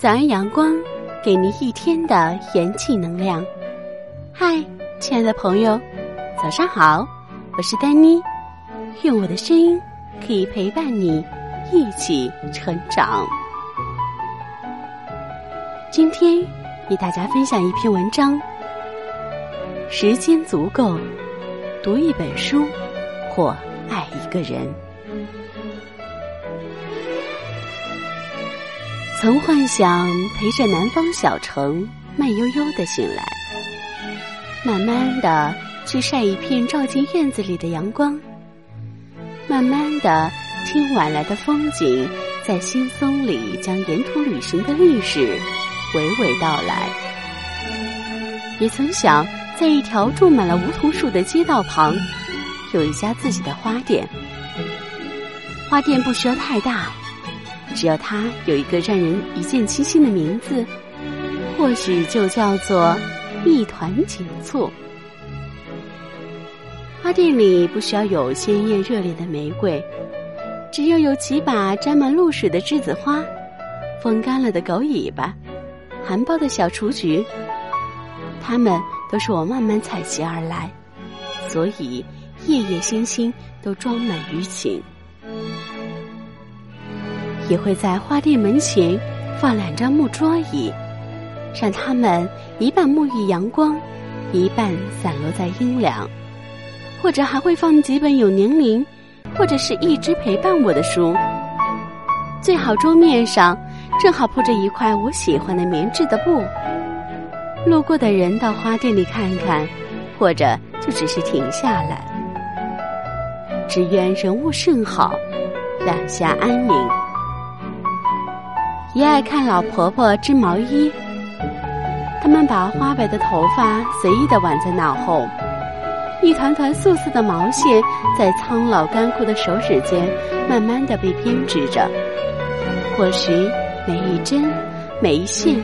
早安阳光，给您一天的元气能量。嗨，亲爱的朋友，早上好，我是丹妮，用我的声音可以陪伴你一起成长。今天与大家分享一篇文章：时间足够，读一本书或爱一个人。曾幻想陪着南方小城慢悠悠的醒来，慢慢的去晒一片照进院子里的阳光，慢慢的听晚来的风景在新松里将沿途旅行的历史娓娓道来。也曾想在一条种满了梧桐树的街道旁，有一家自己的花店，花店不需要太大。只要它有一个让人一见倾心的名字，或许就叫做一团锦簇。花店里不需要有鲜艳热烈的玫瑰，只要有几把沾满露水的栀子花，风干了的狗尾巴，含苞的小雏菊，它们都是我慢慢采集而来，所以夜夜星星都装满于情。也会在花店门前放两张木桌椅，让他们一半沐浴阳光，一半散落在阴凉；或者还会放几本有年龄，或者是一直陪伴我的书。最好桌面上正好铺着一块我喜欢的棉质的布。路过的人到花店里看看，或者就只是停下来。只愿人物甚好，两下安宁。也爱看老婆婆织毛衣，他们把花白的头发随意的挽在脑后，一团团素色的毛线在苍老干枯的手指间慢慢的被编织着。或许每一针、每一线，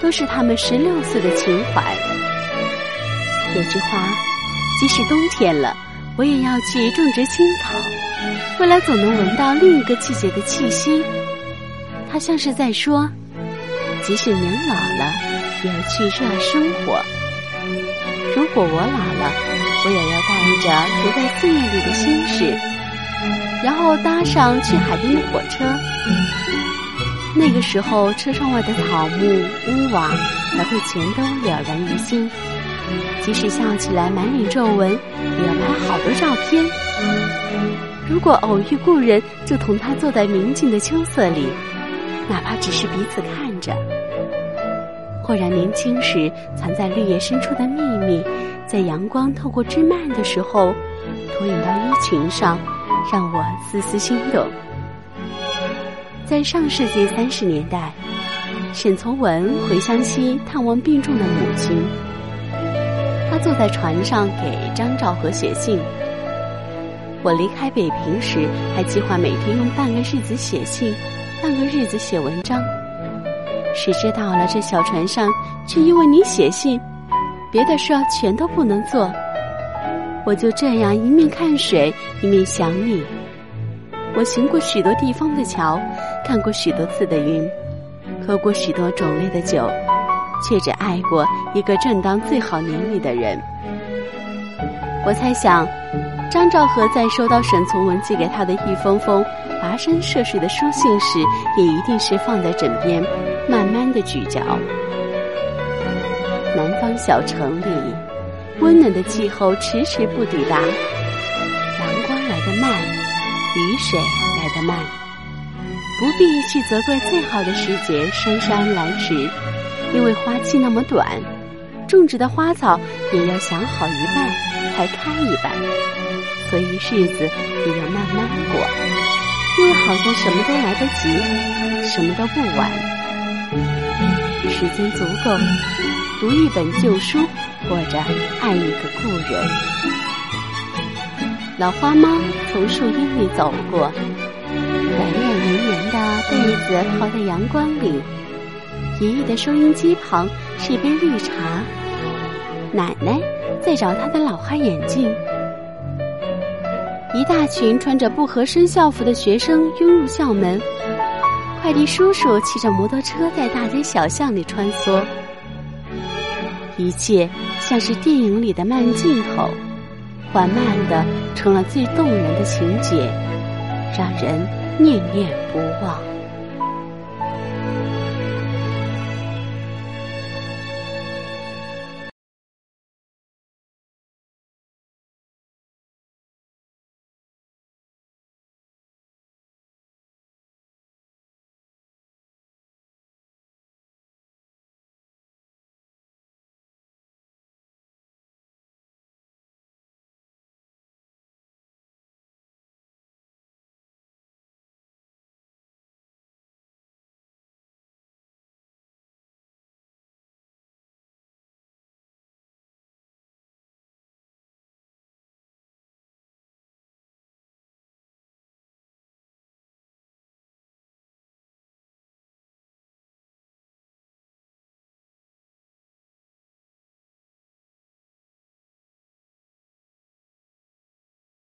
都是他们十六岁的情怀。有句话，即使冬天了，我也要去种植青草，未来总能闻到另一个季节的气息。他像是在说：“即使您老了，也要去热爱生活。如果我老了，我也要带着留在寺院里的心事，然后搭上去海边的火车。那个时候，车窗外的草木屋瓦才会全都了然于心。即使笑起来满脸皱纹，也要拍好多照片。如果偶遇故人，就同他坐在明净的秋色里。”哪怕只是彼此看着，或然年轻时藏在绿叶深处的秘密，在阳光透过枝蔓的时候，投影到衣裙上，让我丝丝心动。在上世纪三十年代，沈从文回湘西探望病重的母亲，他坐在船上给张兆和写信。我离开北平时，还计划每天用半个日子写信。半个日子写文章，谁知到了这小船上，却因为你写信，别的事全都不能做。我就这样一面看水，一面想你。我行过许多地方的桥，看过许多次的云，喝过许多种类的酒，却只爱过一个正当最好年龄的人。我猜想，张兆和在收到沈从文寄给他的一封封。跋山涉水的书信时，也一定是放在枕边，慢慢的咀嚼。南方小城里，温暖的气候迟迟不抵达，阳光来得慢，雨水来得慢。不必去责怪最好的时节姗姗来迟，因为花期那么短，种植的花草也要想好一半才开一半，所以日子也要慢慢过。因为好像什么都来得及，什么都不晚。时间足够，读一本旧书，或者爱一个故人。老花猫从树荫里走过，软软绵绵的被子泡在阳光里。爷爷的收音机旁是一杯绿茶，奶奶在找她的老花眼镜。一大群穿着不合身校服的学生拥入校门，快递叔叔骑着摩托车在大街小巷里穿梭，一切像是电影里的慢镜头，缓慢的成了最动人的情节，让人念念不忘。